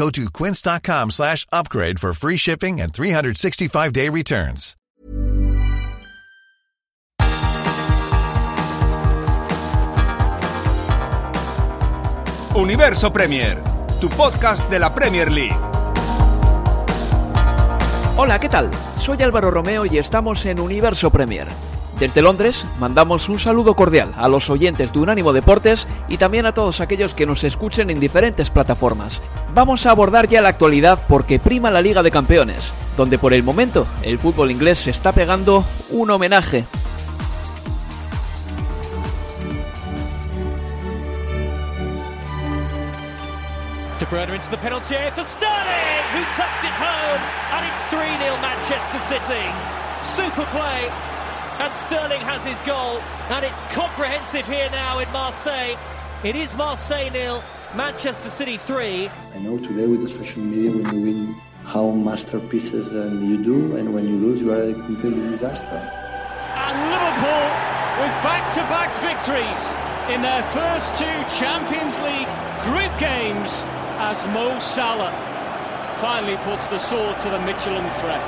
Go to quince.com slash upgrade for free shipping and 365-day returns. Universo Premier, tu podcast de la Premier League. Hola, ¿qué tal? Soy Álvaro Romeo y estamos en Universo Premier. Desde Londres mandamos un saludo cordial a los oyentes de Unánimo Deportes y también a todos aquellos que nos escuchen en diferentes plataformas. Vamos a abordar ya la actualidad porque prima la Liga de Campeones, donde por el momento el fútbol inglés se está pegando un homenaje. De Bruyne into penalty area Sterling, who tucks it home, and it's 3-0 Manchester City. Super play, and Sterling has his goal, and it's comprehensive here now in Marseille. It is Marseille nil, Manchester City 3. I know today with the social media when you win how masterpieces um, you do and when you lose you are a complete disaster. And Liverpool with back-to-back victories in their first two Champions League group games as Mo Salah finally puts the sword to the Michelin threat.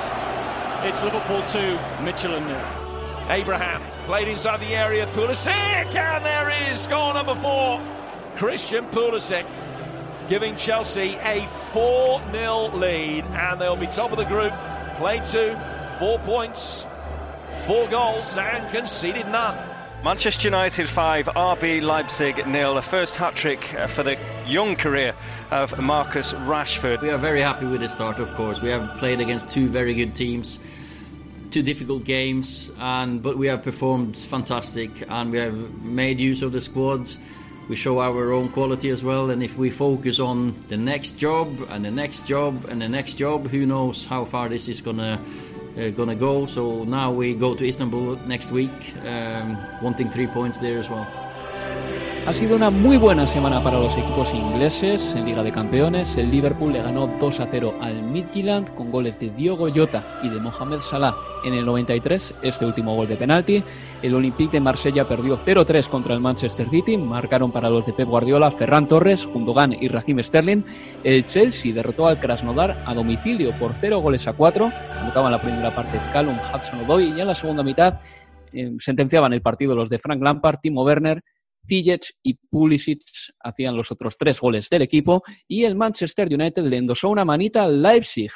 It's Liverpool 2, Michelin nil. Abraham played inside the area. Pulisic, and there is goal number four. Christian Pulisic giving Chelsea a 4 0 lead, and they'll be top of the group. Play two, four points, four goals, and conceded none. Manchester United 5, RB Leipzig nil. A first hat trick uh, for the young career of Marcus Rashford. We are very happy with the start, of course. We have played against two very good teams two difficult games, and but we have performed fantastic, and we have made use of the squad. We show our own quality as well, and if we focus on the next job and the next job and the next job, who knows how far this is gonna uh, gonna go. So now we go to Istanbul next week, um, wanting three points there as well. Ha sido una muy buena semana para los equipos ingleses en Liga de Campeones. El Liverpool le ganó 2 a 0 al Midtjylland con goles de Diogo Jota y de Mohamed Salah en el 93, este último gol de penalti. El Olympique de Marsella perdió 0-3 contra el Manchester City, marcaron para los de Pep Guardiola Ferran Torres, Gundogan y Raheem Sterling. El Chelsea derrotó al Krasnodar a domicilio por 0 goles a 4, anotaban la primera parte Callum Hudson-Odoi y en la segunda mitad eh, sentenciaban el partido los de Frank Lampard, Timo Werner, Ziyech y Pulisic hacían los otros tres goles del equipo y el Manchester United le endosó una manita al Leipzig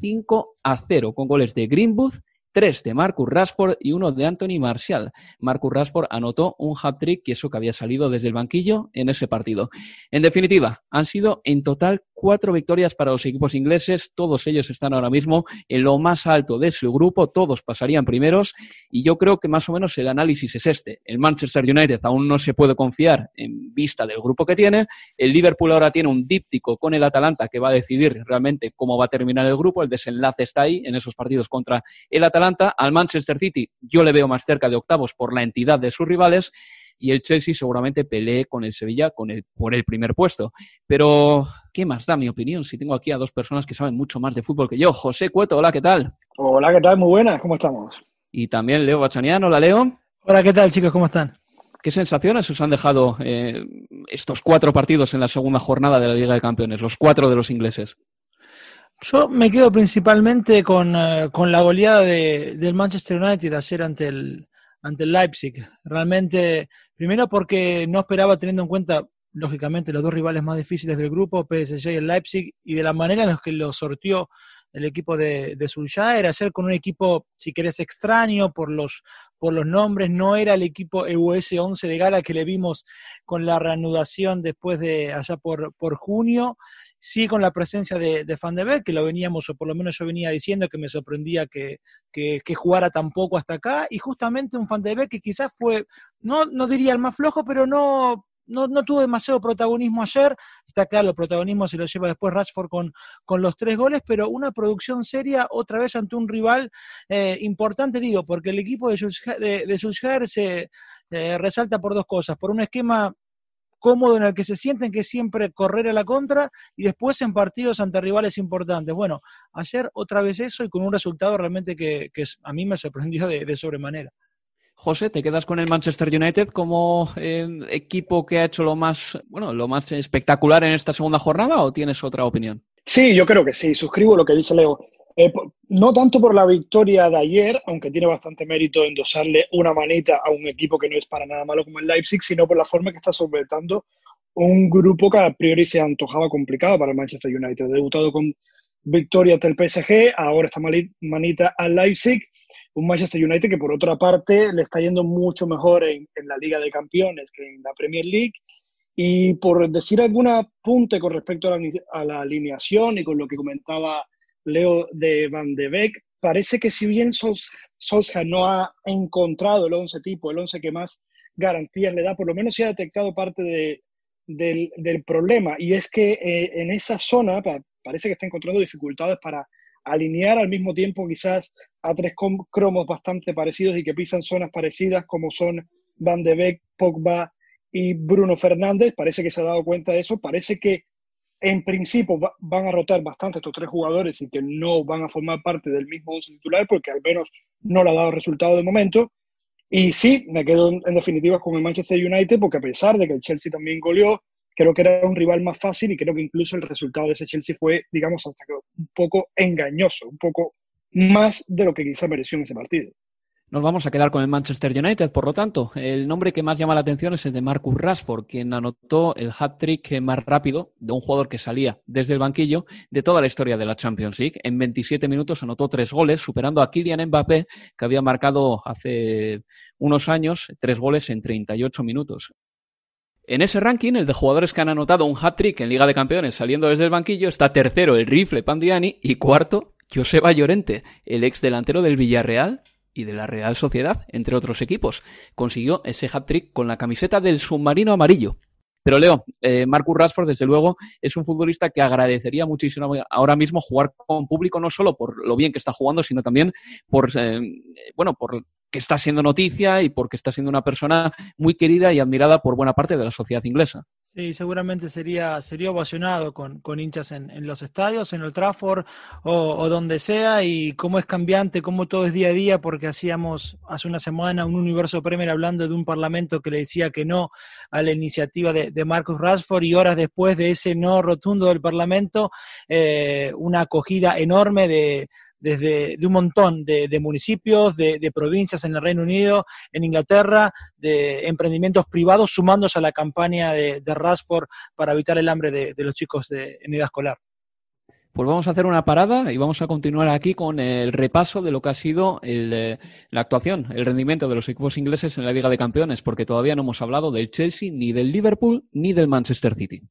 5 a 0 con goles de Greenwood, tres de Marcus Rashford y uno de Anthony Martial. Marcus Rashford anotó un hat-trick y eso que había salido desde el banquillo en ese partido. En definitiva, han sido en total cuatro victorias para los equipos ingleses. Todos ellos están ahora mismo en lo más alto de su grupo. Todos pasarían primeros. Y yo creo que más o menos el análisis es este. El Manchester United aún no se puede confiar en vista del grupo que tiene. El Liverpool ahora tiene un díptico con el Atalanta que va a decidir realmente cómo va a terminar el grupo. El desenlace está ahí en esos partidos contra el Atalanta. Al Manchester City yo le veo más cerca de octavos por la entidad de sus rivales y el Chelsea seguramente pelee con el Sevilla con el, por el primer puesto. Pero, ¿qué más da mi opinión si tengo aquí a dos personas que saben mucho más de fútbol que yo? José Cueto, hola, ¿qué tal? Hola, ¿qué tal? Muy buenas, ¿cómo estamos? Y también Leo Bachanian, hola Leo. Hola, ¿qué tal chicos? ¿Cómo están? ¿Qué sensaciones os han dejado eh, estos cuatro partidos en la segunda jornada de la Liga de Campeones, los cuatro de los ingleses? Yo me quedo principalmente con, eh, con la goleada de, del Manchester United ayer ante el, ante el Leipzig. Realmente, primero porque no esperaba teniendo en cuenta, lógicamente, los dos rivales más difíciles del grupo, PSG y el Leipzig, y de la manera en la que lo sortió el equipo de, de Solskjaer, hacer con un equipo, si querés, extraño por los, por los nombres, no era el equipo EUS 11 de Gala que le vimos con la reanudación después de allá por, por junio, sí con la presencia de, de Van de Beek, que lo veníamos, o por lo menos yo venía diciendo que me sorprendía que, que, que jugara tan poco hasta acá, y justamente un Van de Beek que quizás fue, no, no diría el más flojo, pero no no, no, tuvo demasiado protagonismo ayer. Está claro, el protagonismo se lo lleva después Rashford con, con los tres goles, pero una producción seria otra vez ante un rival eh, importante, digo, porque el equipo de Solskjaer, de, se eh, resalta por dos cosas. Por un esquema cómodo en el que se sienten que siempre correr a la contra y después en partidos ante rivales importantes. Bueno, ayer otra vez eso y con un resultado realmente que, que a mí me sorprendió de, de sobremanera. José, ¿te quedas con el Manchester United como eh, equipo que ha hecho lo más, bueno, lo más espectacular en esta segunda jornada o tienes otra opinión? Sí, yo creo que sí. Suscribo lo que dice Leo. Eh, no tanto por la victoria de ayer, aunque tiene bastante mérito endosarle una manita a un equipo que no es para nada malo como el Leipzig, sino por la forma que está solventando un grupo que a priori se antojaba complicado para el Manchester United. Debutado con victoria ante el PSG, ahora esta manita al Leipzig un Manchester United que por otra parte le está yendo mucho mejor en, la Liga de Campeones que en la Premier League. Y por decir algún apunte con respecto a la, alineación y con lo que comentaba Leo de Van de Beek, parece que si bien Solskjaer no ha encontrado el 11 tipo, el 11 que más garantías le da, por lo menos se ha detectado parte de, del, problema. Y es que eh, en esa zona pa, parece que está encontrando dificultades para alinear al mismo tiempo quizás a tres cromos bastante parecidos y que pisan zonas parecidas como son Van de Beek, Pogba y Bruno Fernández. Parece que se ha dado cuenta de eso. Parece que en principio va, van a rotar bastante estos tres jugadores y que no van a formar parte del mismo once titular porque al menos no le ha dado resultado de momento. Y sí, me quedo en, en definitiva con el Manchester United porque a pesar de que el Chelsea también goleó, creo que era un rival más fácil y creo que incluso el resultado de ese Chelsea fue, digamos, hasta que un poco engañoso, un poco más de lo que quizá mereció en ese partido. Nos vamos a quedar con el Manchester United, por lo tanto, el nombre que más llama la atención es el de Marcus Rashford, quien anotó el hat-trick más rápido de un jugador que salía desde el banquillo de toda la historia de la Champions League. En 27 minutos anotó tres goles, superando a Kylian Mbappé, que había marcado hace unos años tres goles en 38 minutos. En ese ranking, el de jugadores que han anotado un hat-trick en Liga de Campeones saliendo desde el banquillo, está tercero el rifle Pandiani y cuarto Joseba Llorente, el ex delantero del Villarreal y de la Real Sociedad, entre otros equipos. Consiguió ese hat-trick con la camiseta del submarino amarillo. Pero Leo, eh, Marcus Rashford, desde luego, es un futbolista que agradecería muchísimo ahora mismo jugar con público, no solo por lo bien que está jugando, sino también por, eh, bueno, por que está siendo noticia y porque está siendo una persona muy querida y admirada por buena parte de la sociedad inglesa. Sí, seguramente sería, sería ovacionado con, con hinchas en, los estadios, en el Trafford o, donde sea, y cómo es cambiante, cómo todo es día a día, porque hacíamos hace una semana un universo Premier hablando de un parlamento que le decía que no a la iniciativa de, de Marcus Rashford, y horas después de ese no rotundo del parlamento, eh, una acogida enorme de, desde de un montón de, de municipios, de, de, provincias en el Reino Unido, en Inglaterra, de emprendimientos privados sumándose a la campaña de, de Rashford para evitar el hambre de, los chicos en edad escolar. Pues vamos a hacer una parada y vamos a continuar aquí con el repaso de lo que ha sido el, eh, la actuación, el rendimiento de los equipos ingleses en la Liga de Campeones, porque todavía no hemos hablado del Chelsea, ni del Liverpool, ni del Manchester City.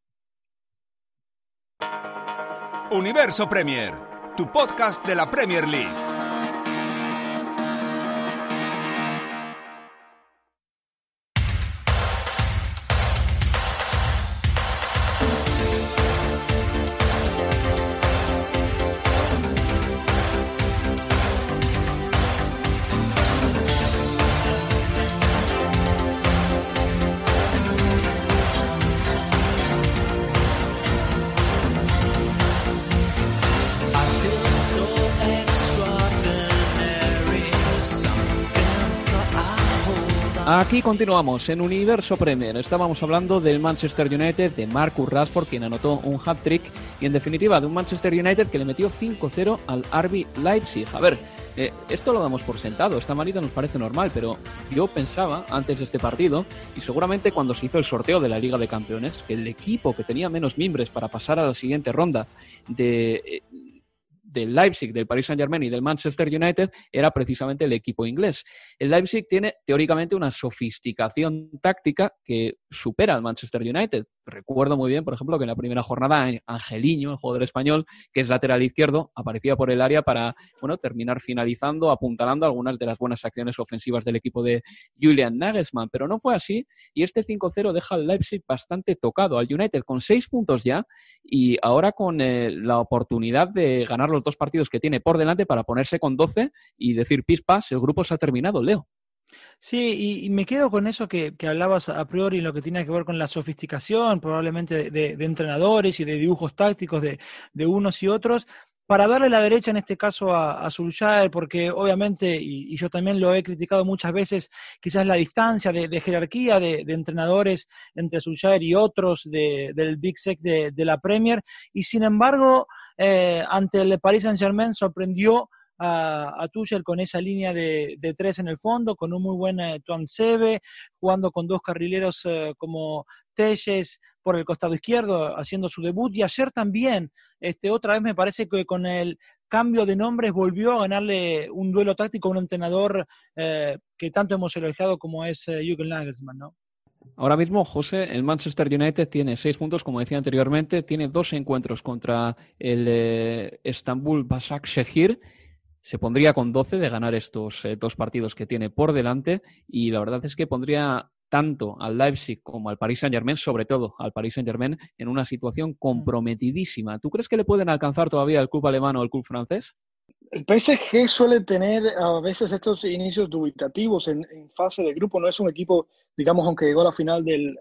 Universo Premier tu podcast de la Premier League. Aquí continuamos en Universo Premier. Estábamos hablando del Manchester United, de Marcus Rashford, quien anotó un hat-trick, y en definitiva de un Manchester United que le metió 5-0 al RB Leipzig. A ver, eh, esto lo damos por sentado, esta manita nos parece normal, pero yo pensaba antes de este partido, y seguramente cuando se hizo el sorteo de la Liga de Campeones, que el equipo que tenía menos miembros para pasar a la siguiente ronda de, del Leipzig, del Paris Saint-Germain y del Manchester United era precisamente el equipo inglés. El Leipzig tiene teóricamente una sofisticación táctica que supera al Manchester United. Recuerdo muy bien, por ejemplo, que en la primera jornada Angeliño, el jugador español, que es lateral izquierdo, aparecía por el área para bueno, terminar finalizando, apuntalando algunas de las buenas acciones ofensivas del equipo de Julian Nagelsmann. Pero no fue así y este 5-0 deja al Leipzig bastante tocado al United con seis puntos ya y ahora con eh, la oportunidad de ganar los dos partidos que tiene por delante para ponerse con 12 y decir pispas, el grupo se ha terminado, Leo. Sí, y, me quedo con eso que, hablabas a priori, lo que tiene que ver con la sofisticación, probablemente de, entrenadores y de dibujos tácticos de, unos y otros, para darle la derecha en este caso a, a porque obviamente, y, yo también lo he criticado muchas veces, quizás la distancia de, jerarquía de, entrenadores entre Solskjaer y otros del Big Sec de, la Premier, y sin embargo, eh, ante el Paris Saint-Germain sorprendió a, a Tuchel con esa línea de, tres en el fondo, con un muy buen eh, Tuan Sebe, jugando con dos carrileros eh, como Telles por el costado izquierdo, haciendo su debut. Y ayer también, este, otra vez me parece que con el cambio de nombres volvió a ganarle un duelo táctico a un entrenador eh, que tanto hemos elogiado como es Jürgen Nagelsmann, ¿no? Ahora mismo, José, el Manchester United tiene seis puntos, como decía anteriormente, tiene dos encuentros contra el Estambul Basak Shehir se pondría con 12 de ganar estos eh, dos partidos que tiene por delante y la verdad es que pondría tanto al Leipzig como al Paris Saint-Germain, sobre todo al Paris Saint-Germain, en una situación mm. comprometidísima. ¿Tú crees que le pueden alcanzar todavía el club alemán o el club francés? El PSG suele tener a veces estos inicios dubitativos en, fase de grupo. No es un equipo, digamos, aunque llegó a la final del,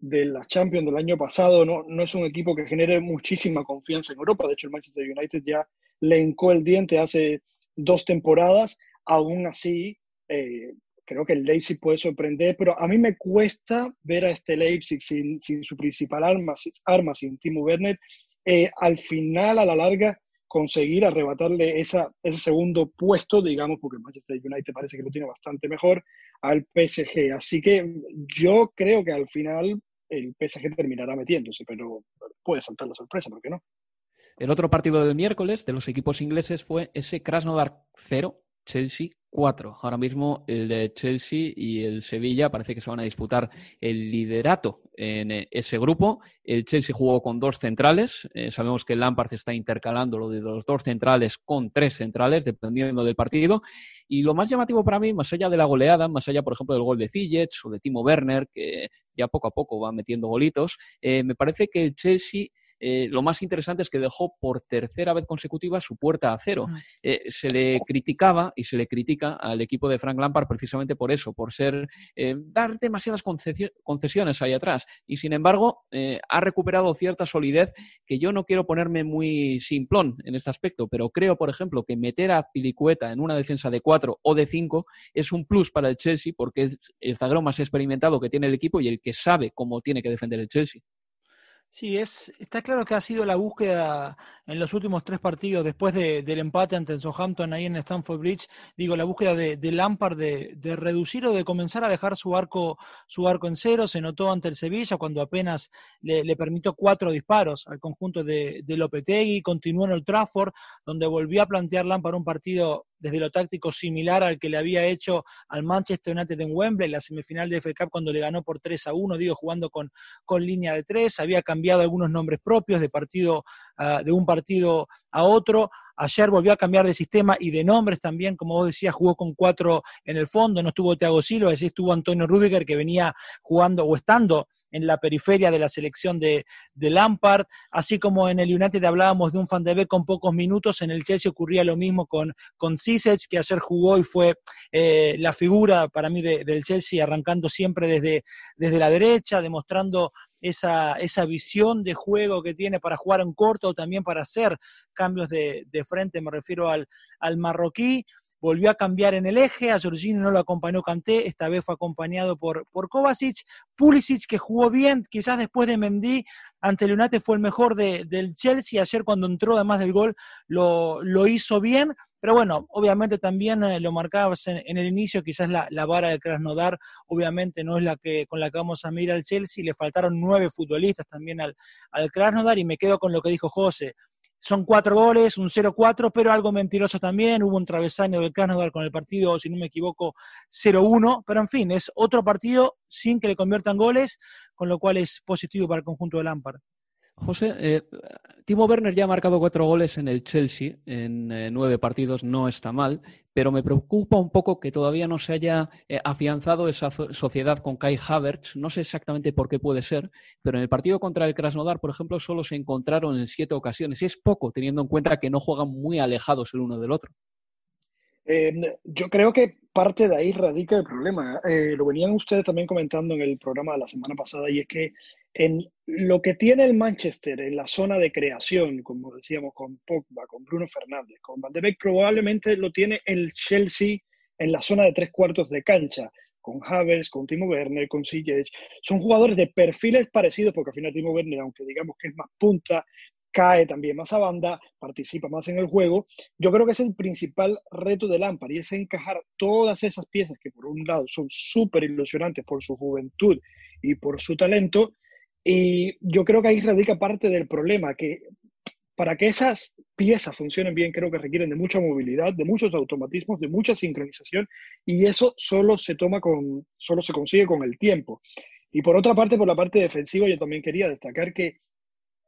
de la Champions del año pasado, no, no es un equipo que genere muchísima confianza en Europa. De hecho, el Manchester United ya le hincó el diente hace dos temporadas, aún así eh, creo que el Leipzig puede sorprender, pero a mí me cuesta ver a este Leipzig sin, sin su principal arma, arma, sin Timo Werner, eh, al final, a la larga, conseguir arrebatarle esa, ese segundo puesto, digamos, porque Manchester United parece que lo tiene bastante mejor, al PSG. Así que yo creo que al final el PSG terminará metiéndose, pero puede saltar la sorpresa, ¿por qué no? El otro partido del miércoles de los equipos ingleses fue ese Krasnodar 0, Chelsea 4. Ahora mismo el de Chelsea y el Sevilla parece que se van a disputar el liderato en eh, ese grupo. El Chelsea jugó con dos centrales. Eh, sabemos que el Lampard está intercalando lo de los dos centrales con tres centrales, dependiendo del partido. Y lo más llamativo para mí, más allá de la goleada, más allá, por ejemplo, del gol de Ziyech o de Timo Werner, que ya poco a poco va metiendo golitos, eh, me parece que el Chelsea eh, lo más interesante es que dejó por tercera vez consecutiva su puerta a cero. Eh, se le criticaba y se le critica al equipo de Frank Lampard precisamente por eso, por ser eh, dar demasiadas concesiones ahí atrás. Y sin embargo, ha recuperado cierta solidez que yo no quiero ponerme muy simplón en este aspecto, pero creo, por ejemplo, que meter a Pilicueta en una defensa de cuatro o de cinco es un plus para el Chelsea porque es el zagrón más experimentado que tiene el equipo y el que sabe cómo tiene que defender el Chelsea. Sí, es, está claro que ha sido la búsqueda en los últimos tres partidos, después del empate ante el Southampton ahí en Stamford Bridge, digo, la búsqueda de, Lampard de, reducir o de comenzar a dejar su arco, su arco en cero, se notó ante el Sevilla cuando apenas le, permitió cuatro disparos al conjunto de, de Lopetegui, continuó en el Trafford, donde volvió a plantear Lampard un partido desde lo táctico similar al que le había hecho al Manchester United en Wembley, la semifinal de FA Cup cuando le ganó por 3 a 1, digo, jugando con, con línea de tres, había cambiado algunos nombres propios de partido, uh, de un partido a otro, Ayer volvió a cambiar de sistema y de nombres también, como vos decías, jugó con cuatro en el fondo, no estuvo Thiago Silva, así estuvo Antonio Rudiger, que venía jugando o estando en la periferia de la selección de, Lampard, así como en el United hablábamos de un Fan de Beek con pocos minutos, en el Chelsea ocurría lo mismo con, con que ayer jugó y fue eh, la figura para mí del Chelsea, arrancando siempre desde, desde la derecha, demostrando esa, esa visión de juego que tiene para jugar en corto o también para hacer cambios de, frente, me refiero al, al marroquí volvió a cambiar en el eje, a Jorginho no lo acompañó Kanté, esta vez fue acompañado por, por Kovacic, Pulisic que jugó bien, quizás después de Mendy, ante United fue el mejor del Chelsea, ayer cuando entró además del gol lo, lo hizo bien, pero bueno, obviamente también eh, lo marcabas en, el inicio, quizás la, vara de Krasnodar, obviamente no es la que con la que vamos a mirar al Chelsea, le faltaron nueve futbolistas también al, al Krasnodar y me quedo con lo que dijo José. Son cuatro goles, un 0-4, pero algo mentiroso también. Hubo un travesaño del Krasnodar con el partido, si no me equivoco, 0-1. Pero en fin, es otro partido sin que le conviertan goles, con lo cual es positivo para el conjunto de Lampard. José, eh, Timo Werner ya ha marcado cuatro goles en el Chelsea en eh, nueve partidos, no está mal, pero me preocupa un poco que todavía no se haya eh, afianzado esa sociedad con Kai Havertz. No sé exactamente por qué puede ser, pero en el partido contra el Krasnodar, por ejemplo, solo se encontraron en siete ocasiones. Es poco, teniendo en cuenta que no juegan muy alejados el uno del otro. yo creo que parte de ahí radica el problema. lo venían ustedes también comentando en el programa de la semana pasada, y es que en lo que tiene el Manchester en la zona de creación, como decíamos, con Pogba, con Bruno Fernández, con Van de Beek, probablemente lo tiene el Chelsea en la zona de tres cuartos de cancha, con Havertz, con Timo Werner, con Ziyech. Son jugadores de perfiles parecidos, porque al final Timo Werner, aunque digamos que es más punta, cae también más a banda, participa más en el juego. Yo creo que es el principal reto de Lampard y es encajar todas esas piezas que por un lado son súper ilusionantes por su juventud y por su talento, y yo creo que ahí radica parte del problema, que para que esas piezas funcionen bien, creo que requieren de mucha movilidad, de muchos automatismos, de mucha sincronización, y eso solo se toma con, solo se consigue con el tiempo. Y por otra parte, por la parte defensiva, yo también quería destacar que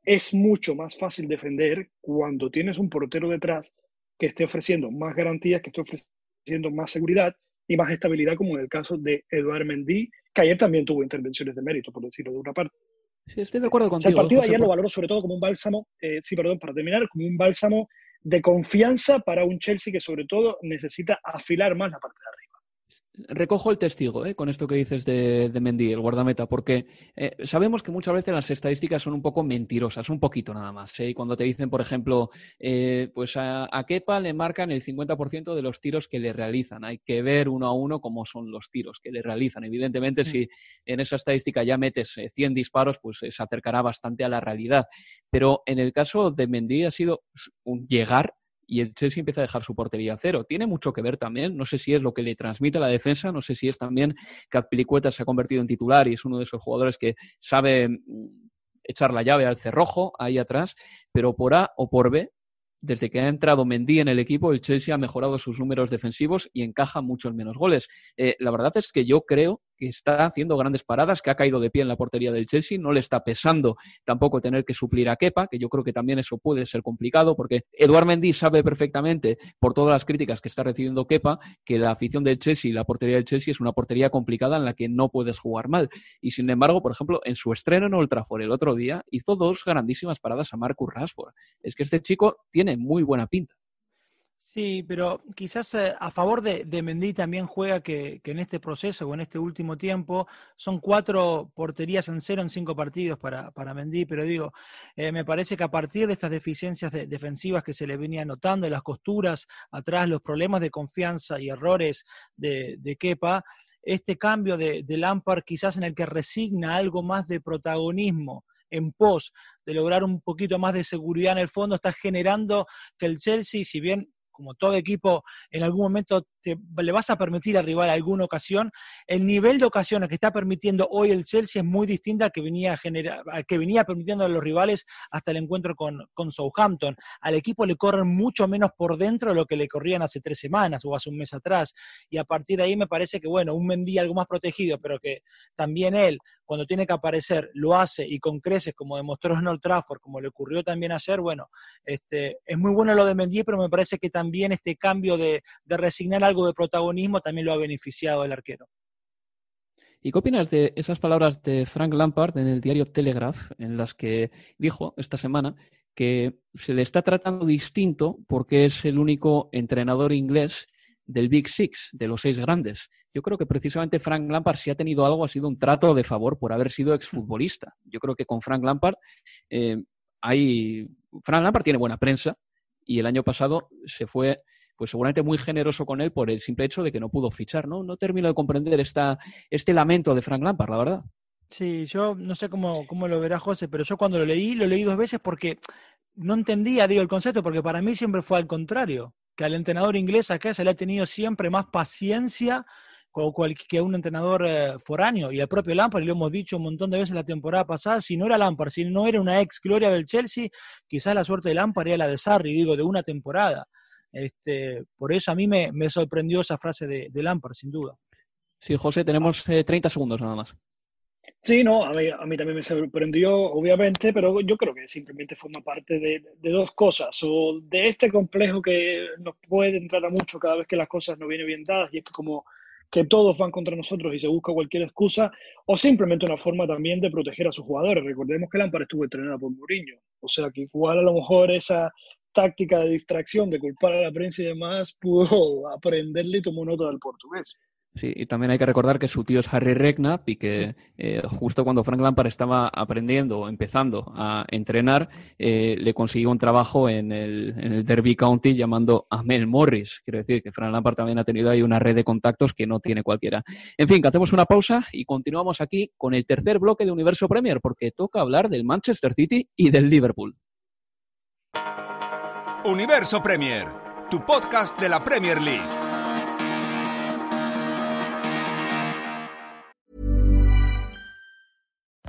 es mucho más fácil defender cuando tienes un portero detrás que esté ofreciendo más garantías, que esté ofreciendo más seguridad y más estabilidad, como en el caso de Eduard Mendy, que ayer también tuvo intervenciones de mérito, por decirlo de una parte. Sí, estoy de acuerdo contigo. el partido de ayer lo valoro sobre todo como un bálsamo, eh, sí, perdón, para terminar, como un bálsamo de confianza para un Chelsea que sobre todo necesita afilar más la parte de arriba recojo el testigo ¿eh? con esto que dices de, de Mendy, el guardameta, porque eh, sabemos que muchas veces las estadísticas son un poco mentirosas, un poquito nada más. ¿eh? Y cuando te dicen, por ejemplo, pues a, a, Kepa le marcan el 50% de los tiros que le realizan. Hay que ver uno a uno cómo son los tiros que le realizan. Evidentemente, si en esa estadística ya metes 100 disparos, pues se acercará bastante a la realidad. Pero en el caso de Mendy ha sido un llegar y el Chelsea empieza a dejar su portería a cero. Tiene mucho que ver también, no sé si es lo que le transmite la defensa, no sé si es también que Azpilicueta se ha convertido en titular y es uno de esos jugadores que sabe mm, echar la llave al cerrojo ahí atrás, pero por A o por B, desde que ha entrado Mendy en el equipo, el Chelsea ha mejorado sus números defensivos y encaja muchos menos goles. Eh, la verdad es que yo creo que está haciendo grandes paradas, que ha caído de pie en la portería del Chelsea, no le está pesando tampoco tener que suplir a Kepa, que yo creo que también eso puede ser complicado, porque Eduard Mendy sabe perfectamente, por todas las críticas que está recibiendo Kepa, que la afición del Chelsea y la portería del Chelsea es una portería complicada en la que no puedes jugar mal. Y sin embargo, por ejemplo, en su estreno en Old Trafford el otro día, hizo dos grandísimas paradas a Marcus Rashford. Es que este chico tiene muy buena pinta. Sí, pero quizás eh, a favor de, de, Mendy también juega que, en este proceso o en este último tiempo son cuatro porterías en cero en cinco partidos para, para Mendy, pero digo, eh, me parece que a partir de estas deficiencias defensivas que se le venía notando, de las costuras atrás, los problemas de confianza y errores de, de Kepa, este cambio de, de Lampard quizás en el que resigna algo más de protagonismo en pos de lograr un poquito más de seguridad en el fondo, está generando que el Chelsea, si bien como todo equipo, en algún momento le vas a permitir arribar a alguna ocasión. El nivel de ocasiones que está permitiendo hoy el Chelsea es muy distinto al que venía, que venía permitiendo a los rivales hasta el encuentro con, con Southampton. Al equipo le corren mucho menos por dentro de lo que le corrían hace tres semanas o hace un mes atrás. Y a partir de ahí me parece que, bueno, un Mendy algo más protegido, pero que también él, cuando tiene que aparecer, lo hace y con creces, como demostró en Old Trafford, como le ocurrió también ayer, bueno, este, es muy bueno lo de Mendy, pero me parece que también este cambio de, de resignar algo de protagonismo también lo ha beneficiado el arquero. ¿Y qué opinas de esas palabras de Frank Lampard en el diario Telegraph, en las que dijo esta semana que se le está tratando distinto porque es el único entrenador inglés del Big Six, de los seis grandes? Yo creo que precisamente Frank Lampard, si ha tenido algo, ha sido un trato de favor por haber sido exfutbolista. Yo creo que con Frank Lampard eh, hay. Frank Lampard tiene buena prensa y el año pasado se fue pues seguramente muy generoso con él por el simple hecho de que no pudo fichar, ¿no? No termino de comprender esta, este lamento de Frank Lampard, la verdad. Sí, yo no sé cómo, cómo lo verá José, pero yo cuando lo leí, lo leí dos veces porque no entendía, digo, el concepto, porque para mí siempre fue al contrario, que al entrenador inglés acá se le ha tenido siempre más paciencia que un entrenador eh, foráneo. Y el propio Lampard, y lo hemos dicho un montón de veces la temporada pasada, si no era Lampard, si no era una ex gloria del Chelsea, quizás la suerte de Lampard era la de Sarri, digo, de una temporada. Este, por eso a mí me, sorprendió esa frase de, de, Lampard, sin duda. Sí, José, tenemos 30 segundos nada más. Sí, no, a mí, a mí, también me sorprendió, obviamente, pero yo creo que simplemente forma parte de, dos cosas, o de este complejo que nos puede entrar a mucho cada vez que las cosas no vienen bien dadas, y es que como que todos van contra nosotros y se busca cualquier excusa, o simplemente una forma también de proteger a sus jugadores. Recordemos que Lampard estuvo entrenado por Mourinho, o sea que igual a lo mejor esa táctica de distracción, de culpar a la prensa y demás, pudo aprenderle y tomó nota del portugués. Sí, y también hay que recordar que su tío es Harry Regnapp y que eh, justo cuando Frank Lampard estaba aprendiendo o empezando a entrenar, eh, le consiguió un trabajo en el, Derby County llamando a Mel Morris. Quiero decir que Frank Lampard también ha tenido ahí una red de contactos que no tiene cualquiera. En fin, que hacemos una pausa y continuamos aquí con el tercer bloque de Universo Premier, porque toca hablar del Manchester City y del Liverpool. Universo Premier, tu podcast de la Premier League.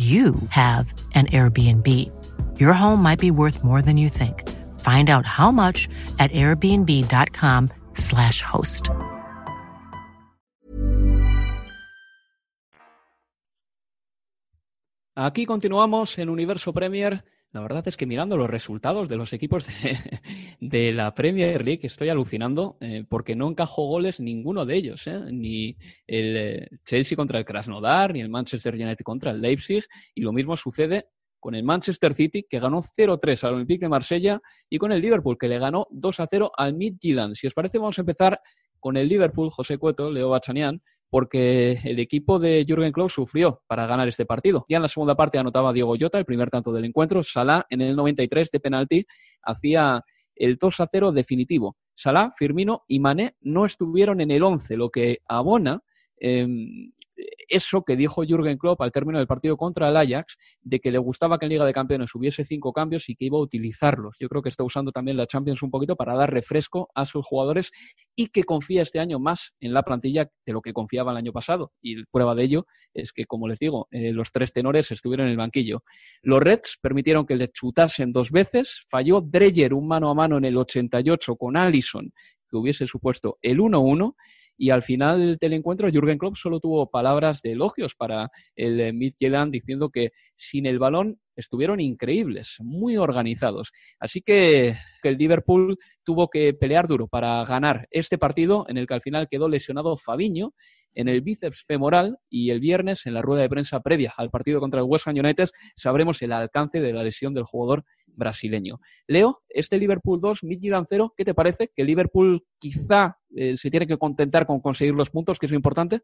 you have an Airbnb. Your home might be worth more than you think. Find out how much at airbnb.com/slash host. Aquí continuamos en Universo Premier. La verdad es que mirando los resultados de los equipos de, la Premier League estoy alucinando eh, porque no encajó goles ninguno de ellos, eh, ni el eh, Chelsea contra el Krasnodar, ni el Manchester United contra el Leipzig, y lo mismo sucede con el Manchester City, que ganó 0-3 al Olympique de Marsella, y con el Liverpool, que le ganó 2-0 al Midtjylland. Si os parece, vamos a empezar con el Liverpool, José Cueto, Leo Bachanian, porque el equipo de Jürgen Klopp sufrió para ganar este partido. Ya en la segunda parte anotaba Diego Jota, el primer tanto del encuentro. Salah en el 93 de penalti hacía el 2 a 0 definitivo. Salah, Firmino y Mané no estuvieron en el 11, lo que abona em, eso que dijo Jürgen Klopp al término del partido contra el Ajax, de que le gustaba que en Liga de Campeones hubiese cinco cambios y que iba a utilizarlos. Yo creo que está usando también la Champions un poquito para dar refresco a sus jugadores y que confía este año más en la plantilla de lo que confiaba el año pasado. Y prueba de ello es que, como les digo, eh, los tres tenores estuvieron en el banquillo. Los Reds permitieron que le chutasen dos veces, falló Dreyer un mano a mano en el 88 con Allison, que hubiese supuesto el 1-1 y al final del encuentro Jürgen Klopp solo tuvo palabras de elogios para el eh, Midtjylland diciendo que sin el balón estuvieron increíbles, muy organizados. Así que el Liverpool tuvo que pelear duro para ganar este partido en el que al final quedó lesionado Fabiño en el bíceps femoral y el viernes en la rueda de prensa previa al partido contra el West Ham United sabremos el alcance de la lesión del jugador brasileño. Leo, este Liverpool 2, Midtjylland 0, ¿qué te parece? ¿Que Liverpool quizá eh, se tiene que contentar con conseguir los puntos, que es lo importante?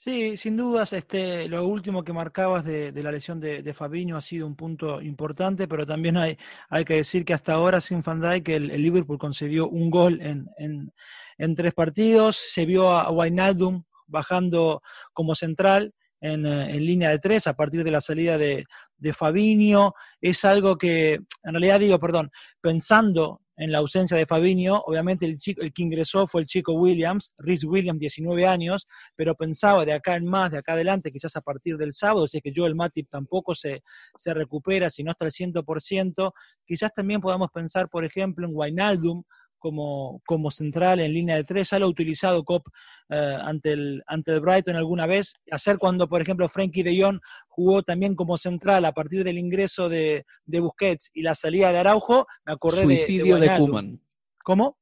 Sí, sin dudas, este, lo último que marcabas de, la lesión de, de Fabinho ha sido un punto importante, pero también hay, hay que decir que hasta ahora sin Van Dijk el, Liverpool concedió un gol en, en, en, tres partidos, se vio a Wijnaldum bajando como central en, eh, en, línea de tres a partir de la salida de, de Fabinho. Es algo que, en realidad digo, perdón, pensando en la ausencia de Fabinho. Obviamente el, chico, el que ingresó fue el chico Williams, Rhys Williams, 19 años, pero pensaba de acá en más, de acá adelante, quizás a partir del sábado, si es que Joel Matip tampoco se, se recupera, si no está al 100%, quizás también podamos pensar, por ejemplo, en Wijnaldum, como, como central en línea de tres. Ya lo ha utilizado Cop eh, ante, el, ante el Brighton alguna vez. Hacer cuando, por ejemplo, Frankie de Jong jugó también como central a partir del ingreso de, de Busquets y la salida de Araujo, me acordé suicidio de, de, Kuman. ¿Cómo?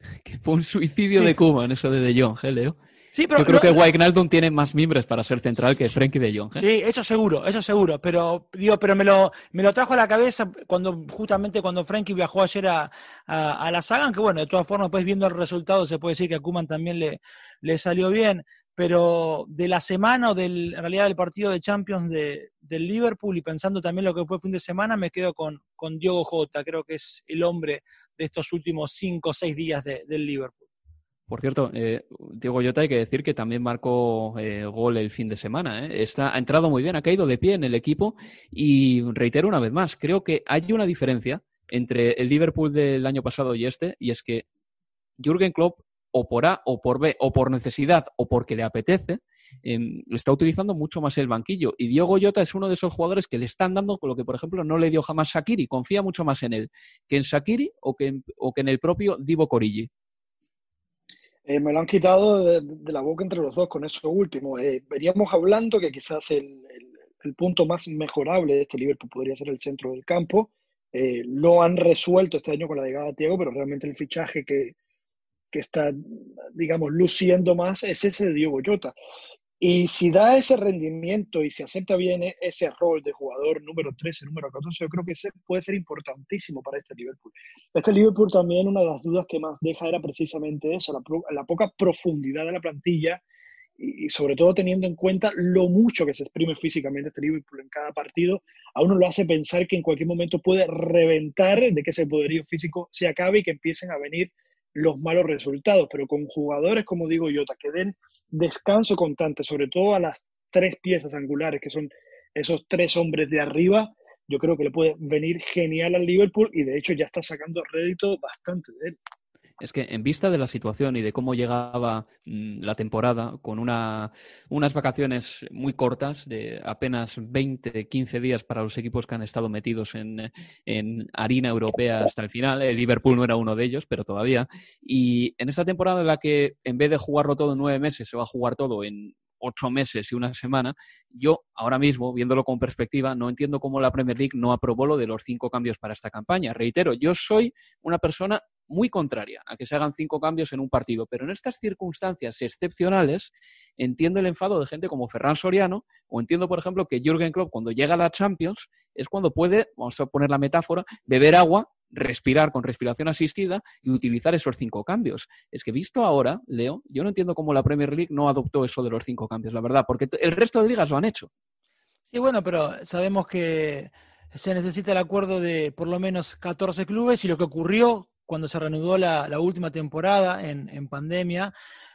Que fue un suicidio de Kuman, eso de De Jong, ¿eh, Leo? Sí, pero, Yo creo que Wijnaldum tiene más mimbres para ser central que Frenkie de Jong. ¿eh? Sí, eso seguro, eso seguro. Pero digo, pero me lo, me lo trajo a la cabeza cuando justamente cuando Frenkie viajó ayer a, a, a la Sagan, que bueno, de todas formas, pues viendo el resultado se puede decir que a Kuman también le, le salió bien. Pero de la semana o del, en realidad del partido de Champions de, del Liverpool y pensando también lo que fue el fin de semana, me quedo con, con Diogo Jota. Creo que es el hombre de estos últimos cinco o seis días de, del Liverpool. Por cierto, eh, Diego Jota hay que decir que también marcó eh, gol el fin de semana. ¿eh? Está, ha entrado muy bien, ha caído de pie en el equipo y reitero una vez más, creo que hay una diferencia entre el Liverpool del año pasado y este, y es que Jürgen Klopp, o por A o por B, o por necesidad o porque le apetece, eh, está utilizando mucho más el banquillo. Y Diego Jota es uno de esos jugadores que le están dando lo que, por ejemplo, no le dio jamás Shakiri. Confía mucho más en él que en Shakiri o que en, o que en el propio Divo Corigi. Eh, me lo han quitado de, la boca entre los dos con eso último. Eh, veníamos hablando que quizás el, punto más mejorable de este Liverpool podría ser el centro del campo. Eh, lo han resuelto este año con la llegada de Thiago, pero realmente el fichaje que, que está, digamos, luciendo más es ese de Diego Jota. Y si da ese rendimiento y se acepta bien ese rol de jugador número 13, número 14, yo creo que ese puede ser importantísimo para este Liverpool. Este Liverpool también, una de las dudas que más deja era precisamente eso, la, poca profundidad de la plantilla y, sobre todo teniendo en cuenta lo mucho que se exprime físicamente este Liverpool en cada partido, a uno lo hace pensar que en cualquier momento puede reventar de que ese poderío físico se acabe y que empiecen a venir los malos resultados, pero con jugadores como digo Jota que den descanso constante, sobre todo a las tres piezas angulares, que son esos tres hombres de arriba, yo creo que le puede venir genial al Liverpool y de hecho ya está sacando rédito bastante de él. Es que en vista de la situación y de cómo llegaba mmm, la temporada, con una, unas vacaciones muy cortas, de apenas 20, 15 días para los equipos que han estado metidos en, en harina europea hasta el final, el Liverpool no era uno de ellos, pero todavía, y en esta temporada en la que en vez de jugarlo todo en nueve meses, se va a jugar todo en ocho meses y una semana, yo ahora mismo, viéndolo con perspectiva, no entiendo cómo la Premier League no aprobó lo de los cinco cambios para esta campaña. Reitero, yo soy una persona muy contraria a que se hagan cinco cambios en un partido, pero en estas circunstancias excepcionales entiendo el enfado de gente como Ferran Soriano o entiendo, por ejemplo, que Jürgen Klopp cuando llega a la Champions es cuando puede, vamos a poner la metáfora, beber agua respirar con respiración asistida y utilizar esos cinco cambios. Es que visto ahora, Leo, yo no entiendo cómo la Premier League no adoptó eso de los cinco cambios, la verdad, porque el resto de ligas lo han hecho. Sí, bueno, pero sabemos que se necesita el acuerdo de por lo menos 14 clubes y lo que ocurrió cuando se reanudó la, última temporada en, en, pandemia,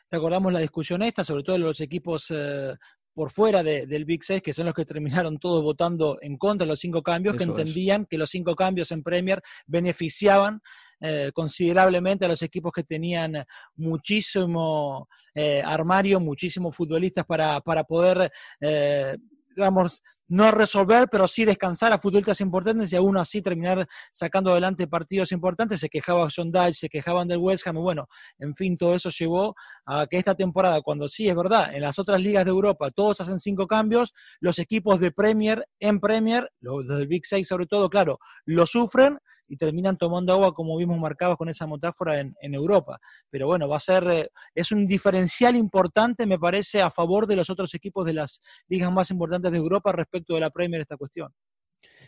recordamos la discusión esta, sobre todo de los equipos eh, por fuera de, del Big Six, que son los que terminaron todos votando en contra de los cinco cambios, Eso que entendían es. que los cinco cambios en Premier beneficiaban eh, considerablemente a los equipos que tenían muchísimo eh, armario, muchísimos futbolistas para, para poder, eh, digamos, no resolver, pero sí descansar a futbolistas importantes y aún así terminar sacando adelante partidos importantes. Se quejaba John Dyche, se quejaban del West Ham, bueno, en fin, todo eso llevó a que esta temporada, cuando sí es verdad, en las otras ligas de Europa todos hacen cinco cambios, los equipos de Premier, en Premier, los del Big Six sobre todo, claro, lo sufren y terminan tomando agua como vimos marcados con esa metáfora en, Europa. Pero bueno, va a ser, eh, es un diferencial importante, me parece, a favor de los otros equipos de las ligas más importantes de Europa respecto de la Premier esta cuestión.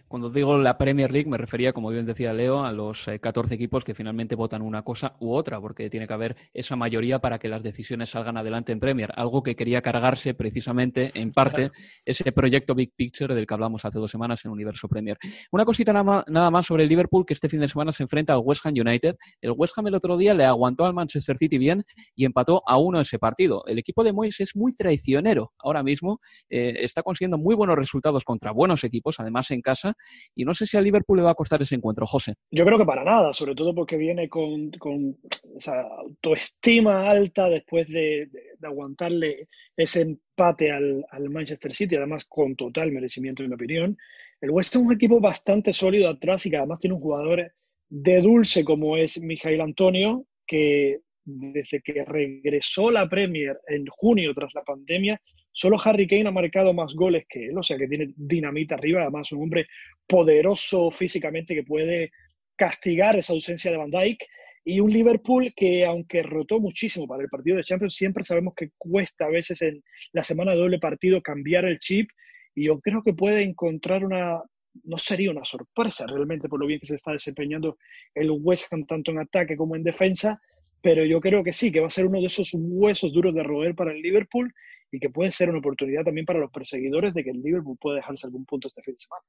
Cuando digo la Premier League me refería, como bien decía Leo, a los 14 eh, equipos que finalmente votan una cosa u otra, porque tiene que haber esa mayoría para que las decisiones salgan adelante en Premier. Algo que quería cargarse precisamente, en parte, ese proyecto Big Picture del que hablamos hace dos semanas en Universo Premier. Una cosita nada más, nada más sobre el Liverpool, que este fin de semana se enfrenta al West Ham United. El West Ham el otro día le aguantó al Manchester City bien y empató a uno ese partido. El equipo de Moyes es muy traicionero ahora mismo, eh, está consiguiendo muy buenos resultados contra buenos equipos, además en casa, y no sé si a Liverpool le va a costar ese encuentro, José. Yo creo que para nada, sobre todo porque viene con, con esa autoestima alta después de, aguantarle ese empate al, al, Manchester City, además con total merecimiento, en mi opinión. El West es un equipo bastante sólido atrás y que además tiene un jugador de dulce como es Mijail Antonio, que desde que regresó la Premier en junio tras la pandemia, solo Harry Kane ha marcado más goles que él, o sea que tiene dinamita arriba, además un hombre poderoso físicamente que puede castigar esa ausencia de Van Dijk. Y un Liverpool que aunque rotó muchísimo para el partido de Champions, siempre sabemos que cuesta a veces en la semana de doble partido cambiar el chip. Y yo creo que puede encontrar una, no sería una sorpresa realmente por lo bien que se está desempeñando el West Ham tanto en ataque como en defensa, pero yo creo que sí, que va a ser uno de esos huesos duros de roer para el Liverpool y que puede ser una oportunidad también para los perseguidores de que el Liverpool pueda dejarse algún punto este fin de semana.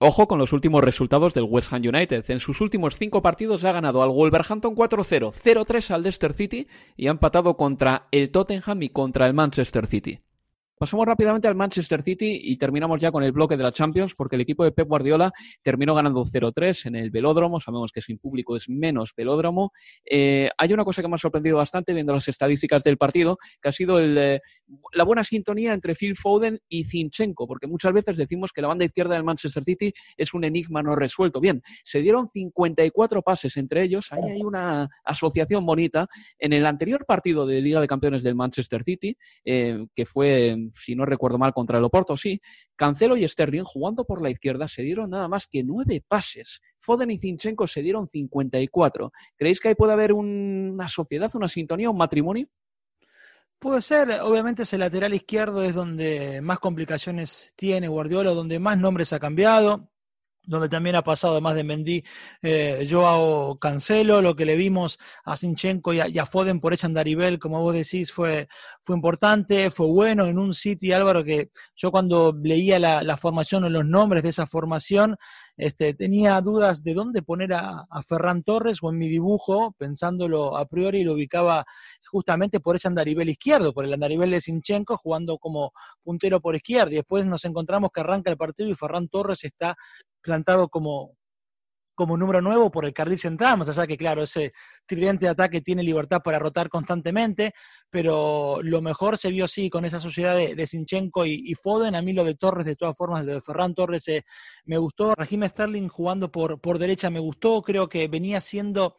Ojo con los últimos resultados del West Ham United. En sus últimos cinco partidos ha ganado al Wolverhampton 4-0, 0-3 al Leicester City y ha empatado contra el Tottenham y contra el Manchester City. Pasamos rápidamente al Manchester City y terminamos ya con el bloque de la Champions porque el equipo de Pep Guardiola terminó ganando 0-3 en el velódromo. Sabemos que sin público es menos velódromo. Eh, hay una cosa que me ha sorprendido bastante viendo las estadísticas del partido, que ha sido eh, la buena sintonía entre Phil Foden y Zinchenko, porque muchas veces decimos que la banda izquierda del Manchester City es un enigma no resuelto. Bien, se dieron 54 pases entre ellos. Ahí hay una asociación bonita. En el anterior partido de Liga de Campeones del Manchester City, eh, que fue si no recuerdo mal, contra el Oporto, sí, Cancelo y Sterling jugando por la izquierda se dieron nada más que nueve pases. Foden y Zinchenko se dieron 54. ¿Creéis que ahí puede haber una sociedad, una sintonía, un matrimonio? Puede ser, obviamente ese lateral izquierdo es donde más complicaciones tiene Guardiola, donde más nombres ha cambiado donde también ha pasado, además de Mendy, eh, Joao Cancelo, lo que le vimos a Sinchenko y a, Foden por Echandaribel, como vos decís, fue, fue importante, fue bueno en un City, Álvaro, que yo cuando leía la, formación o los nombres de esa formación, este, tenía dudas de dónde poner a, Ferran Torres o en mi dibujo, pensándolo a priori, lo ubicaba justamente por ese andarivel izquierdo, por el andarivel de Sinchenko, jugando como puntero por izquierda. Y después nos encontramos que arranca el partido y Ferran Torres está plantado como, como número nuevo por el carril central, más allá que, claro, ese tridente de ataque tiene libertad para rotar constantemente, pero lo mejor se vio sí con esa sociedad de, Sinchenko y, Foden. A mí lo de Torres, de todas formas, lo de Ferran Torres eh, me gustó. Raheem Sterling jugando por, por derecha me gustó, creo que venía siendo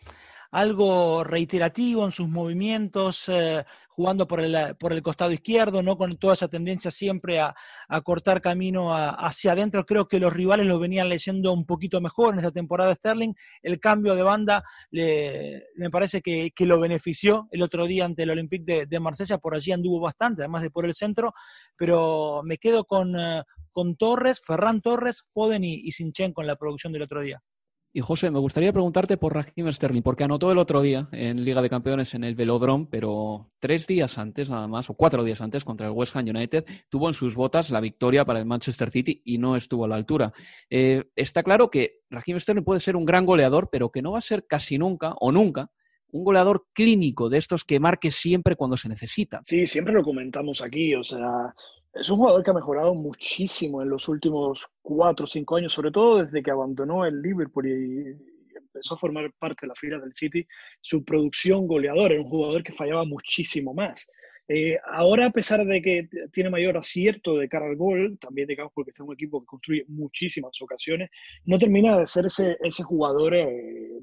algo reiterativo en sus movimientos, eh, jugando por el, por el costado izquierdo, no con toda esa tendencia siempre a, cortar camino hacia adentro. Creo que los rivales lo venían leyendo un poquito mejor en esta temporada Sterling. El cambio de banda me parece que, lo benefició el otro día ante el Olympique de, Marsella, por allí anduvo bastante, además de por el centro, pero me quedo con, eh, con Torres, Ferran Torres, Foden y, y Sinchenko en la producción del otro día. Y José, me gustaría preguntarte por Raheem Sterling, porque anotó el otro día en Liga de Campeones en el Velodrome, pero tres días antes nada más, o cuatro días antes, contra el West Ham United, tuvo en sus botas la victoria para el Manchester City y no estuvo a la altura. Eh, está claro que Raheem Sterling puede ser un gran goleador, pero que no va a ser casi nunca o nunca un goleador clínico de estos que marque siempre cuando se necesita. Sí, siempre lo comentamos aquí, o sea, es un jugador que ha mejorado muchísimo en los últimos cuatro o cinco años, sobre todo desde que abandonó el Liverpool y, empezó a formar parte de la fila del City. Su producción goleadora era un jugador que fallaba muchísimo más. Eh, ahora, a pesar de que tiene mayor acierto de cara al gol, también digamos porque está un equipo que construye muchísimas ocasiones, no termina de ser ese, ese jugador, eh,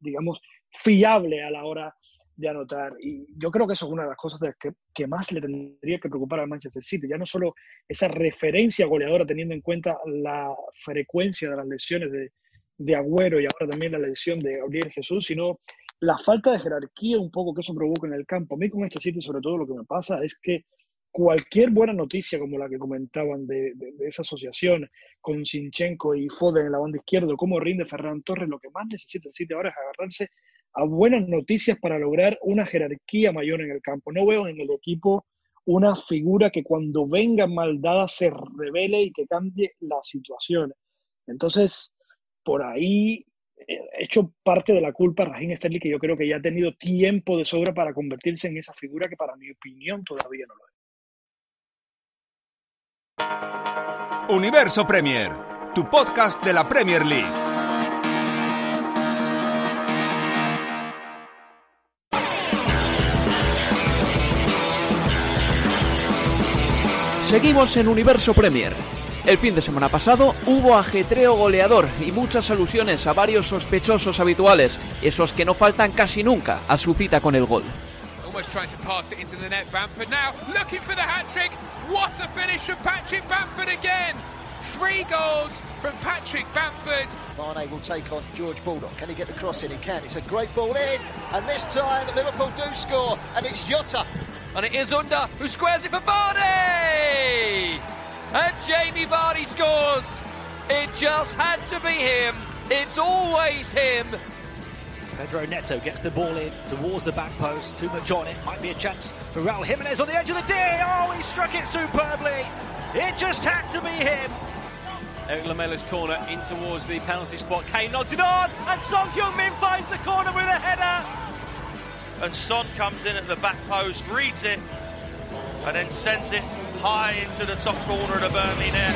digamos, fiable a la hora de anotar. Y yo creo que eso es una de las cosas que, que, más le tendría que preocupar al Manchester City. Ya no solo esa referencia goleadora teniendo en cuenta la frecuencia de las lesiones de, de Agüero y ahora también la lesión de Gabriel Jesús, sino la falta de jerarquía un poco que eso provoca en el campo. A mí con este City sobre todo lo que me pasa es que cualquier buena noticia como la que comentaban de, de, esa asociación con Sinchenko y Foden en la banda izquierda, como rinde Ferran Torres, lo que más necesita el City ahora es agarrarse a buenas noticias para lograr una jerarquía mayor en el campo. No veo en el equipo una figura que cuando venga mal dada se revele y que cambie la situación. Entonces, por ahí he eh, hecho parte de la culpa a Raheem Sterling, que yo creo que ya ha tenido tiempo de sobra para convertirse en esa figura que para mi opinión todavía no lo es. Universo Premier, tu podcast de la Premier League. Seguimos en Universo Premier. El fin de semana pasado hubo ajetreo goleador y muchas alusiones a varios sospechosos habituales, esos que no faltan casi nunca a su cita con el gol. Almost trying to pass it into the net. Bamford now looking for the hat trick. What a finish from Patrick Bamford again. Three goals from Patrick Bamford. Mane will take on George Baldock. Can he get the cross in? He can. It's a great ball in. And this time Liverpool do score. And it's Jota. And it is Under who squares it for Vardy. And Jamie Vardy scores. It just had to be him. It's always him. Pedro Neto gets the ball in towards the back post. Too much on it. Might be a chance for Raul Jimenez on the edge of the D. Oh, he struck it superbly. It just had to be him. Eric Lamella's corner in towards the penalty spot. Kane nods it on, and Song Heung-min finds the corner with a header. And Son comes in at the back post, reads it, and then sends it high into the top corner of the Burnley net.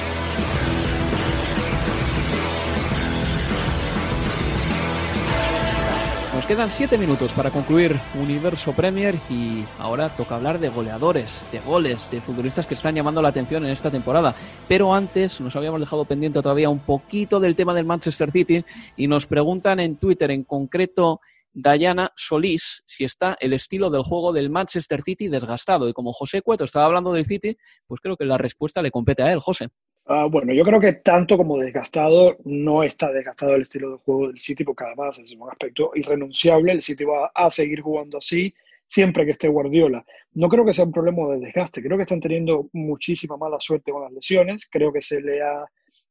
Nos quedan 7 minutos para concluir Universo Premier y ahora toca hablar de goleadores, de goles, de futbolistas que están llamando la atención en esta temporada. Pero antes nos habíamos dejado pendiente todavía un poquito del tema del Manchester City y nos preguntan en Twitter en concreto Dayana Solís si está el estilo del juego del Manchester City desgastado. Y como José Cueto estaba hablando del City, pues creo que la respuesta le compete a él, José. Uh, bueno, yo creo que tanto como desgastado, no está desgastado el estilo de juego del City, porque además es un aspecto irrenunciable. El City va a seguir jugando así siempre que esté Guardiola. No creo que sea un problema de desgaste, creo que están teniendo muchísima mala suerte con las lesiones. Creo que se le ha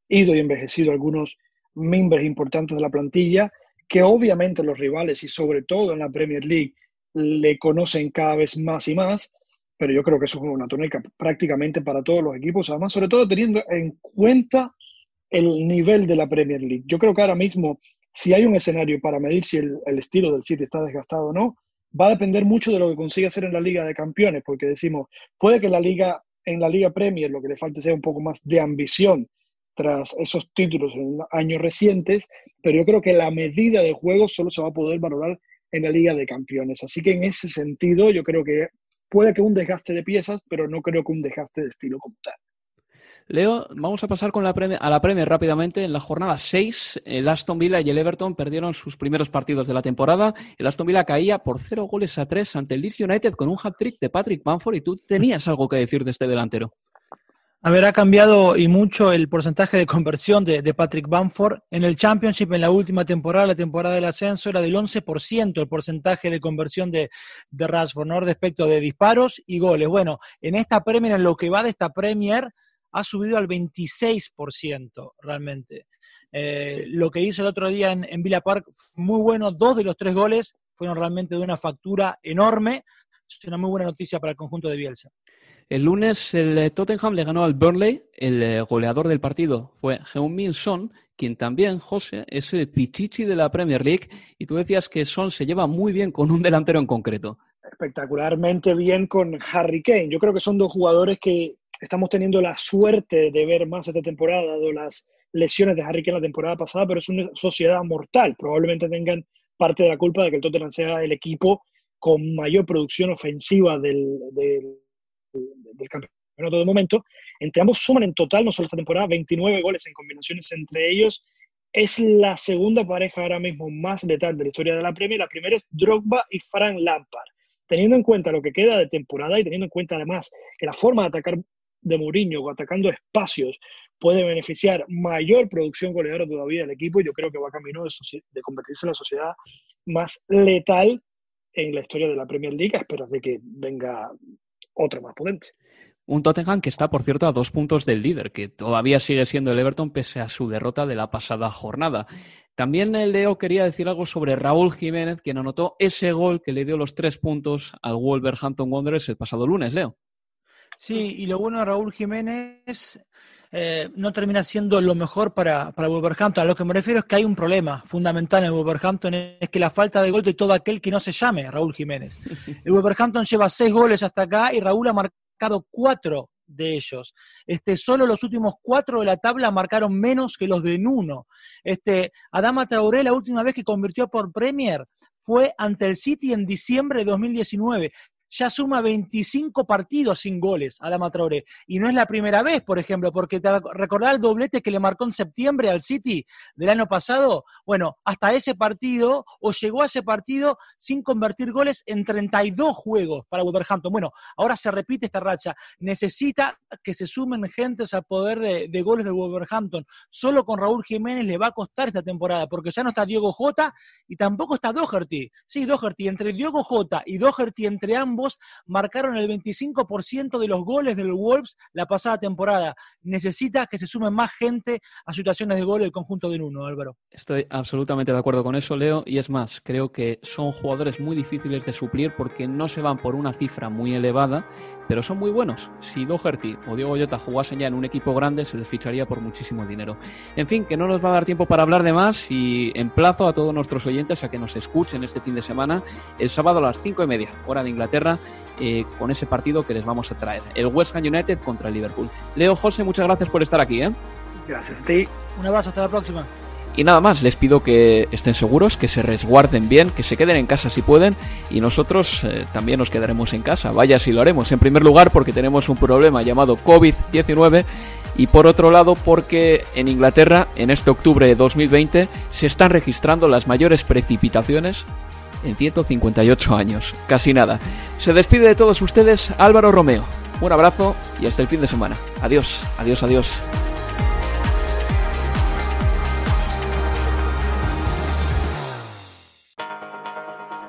ido y envejecido algunos miembros importantes de la plantilla, que obviamente los rivales y sobre todo en la Premier League le conocen cada vez más y más pero yo creo que eso es una tónica prácticamente para todos los equipos, además, sobre todo teniendo en cuenta el nivel de la Premier League. Yo creo que ahora mismo, si hay un escenario para medir si el, estilo del City está desgastado o no, va a depender mucho de lo que consiga hacer en la Liga de Campeones, porque decimos, puede que en la Liga Premier lo que le falte sea un poco más de ambición tras esos títulos en años recientes, pero yo creo que la medida de juego solo se va a poder valorar en la Liga de Campeones. Así que en ese sentido, yo creo que puede que un desgaste de piezas, pero no creo que un desgaste de estilo como tal. Leo, vamos a pasar con la Premier, a la Premier rápidamente. En la jornada 6, el Aston Villa y el Everton perdieron sus primeros partidos de la temporada. El Aston Villa caía por 0 goles a 3 ante el Leeds United con un hat-trick de Patrick Bamford y tú tenías algo que decir de este delantero. A ha cambiado y mucho el porcentaje de conversión de, Patrick Bamford. En el Championship, en la última temporada, la temporada del ascenso, era del 11% el porcentaje de conversión de, de Rashford. Respecto de disparos y goles. Bueno, en esta Premier, en lo que va de esta Premier, ha subido al 26% realmente. Eh, lo que hizo el otro día en, en Villa Park, muy bueno. Dos de los tres goles fueron realmente de una factura enorme. Es una muy buena noticia para el conjunto de Bielsa. El lunes el Tottenham le ganó al Burnley. El goleador del partido fue Heung-Min Son, quien también, José, es el pichichi de la Premier League. Y tú decías que Son se lleva muy bien con un delantero en concreto. Espectacularmente bien con Harry Kane. Yo creo que son dos jugadores que estamos teniendo la suerte de ver más esta temporada, dado las lesiones de Harry Kane la temporada pasada, pero es una sociedad mortal. Probablemente tengan parte de la culpa de que el Tottenham sea el equipo con mayor producción ofensiva del, del del campeonato de momento. Entre ambos suman en total, no solo esta temporada, 29 goles en combinaciones entre ellos. Es la segunda pareja ahora mismo más letal de la historia de la Premier. La primera es Drogba y Frank Lampard. Teniendo en cuenta lo que queda de temporada y teniendo en cuenta además que la forma de atacar de Mourinho, atacando espacios, puede beneficiar mayor producción goleadora todavía del equipo, yo creo que va camino de, de convertirse en la sociedad más letal en la historia de la Premier League, a esperas de que venga otra más potente. Un Tottenham que está, por cierto, a dos puntos del líder, que todavía sigue siendo el Everton pese a su derrota de la pasada jornada. También Leo quería decir algo sobre Raúl Jiménez, quien anotó ese gol que le dio los tres puntos al Wolverhampton Wanderers el pasado lunes, Leo. Sí, y lo bueno de Raúl Jiménez eh, no termina siendo lo mejor para, para Wolverhampton. A lo que me refiero es que hay un problema fundamental en Wolverhampton, es que la falta de gol de todo aquel que no se llame Raúl Jiménez. El Wolverhampton lleva seis goles hasta acá y Raúl ha marcado cuatro de ellos. Este, solo los últimos cuatro de la tabla marcaron menos que los de Nuno. Este, Adama Traoré, la última vez que convirtió por Premier, fue ante el City en diciembre de 2019 ya suma 25 partidos sin goles a Adama Traoré. Y no es la primera vez, por ejemplo, porque te el doblete que le marcó en septiembre al City del año pasado. Bueno, hasta ese partido, o llegó a ese partido sin convertir goles en 32 juegos para Wolverhampton. Bueno, ahora se repite esta racha. Necesita que se sumen gentes al poder de, goles de Wolverhampton. Solo con Raúl Jiménez le va a costar esta temporada, porque ya no está Diego Jota y tampoco está Doherty. Sí, Doherty, entre Diego Jota y Doherty, entre ambos marcaron el 25% de los goles del Wolves la pasada temporada. Necesita que se sume más gente a situaciones de gol el conjunto de Nuno, Álvaro. Estoy absolutamente de acuerdo con eso, Leo, y es más, creo que son jugadores muy difíciles de suplir porque no se van por una cifra muy elevada, pero son muy buenos. Si Doherty o Diego Jota jugasen ya en un equipo grande, se les ficharía por muchísimo dinero. En fin, que no nos va a dar tiempo para hablar de más y emplazo a todos nuestros oyentes a que nos escuchen este fin de semana, el sábado a las cinco y media, hora de Inglaterra, eh, con ese partido que les vamos a traer, el West Ham United contra el Liverpool. Leo José, muchas gracias por estar aquí. ¿eh? Gracias a ti. Un abrazo, hasta la próxima. Y nada más, les pido que estén seguros, que se resguarden bien, que se queden en casa si pueden y nosotros eh, también nos quedaremos en casa. Vaya si lo haremos. En primer lugar porque tenemos un problema llamado COVID-19 y por otro lado porque en Inglaterra en este octubre de 2020 se están registrando las mayores precipitaciones en 158 años. Casi nada. Se despide de todos ustedes Álvaro Romeo. Un abrazo y hasta el fin de semana. Adiós, adiós, adiós.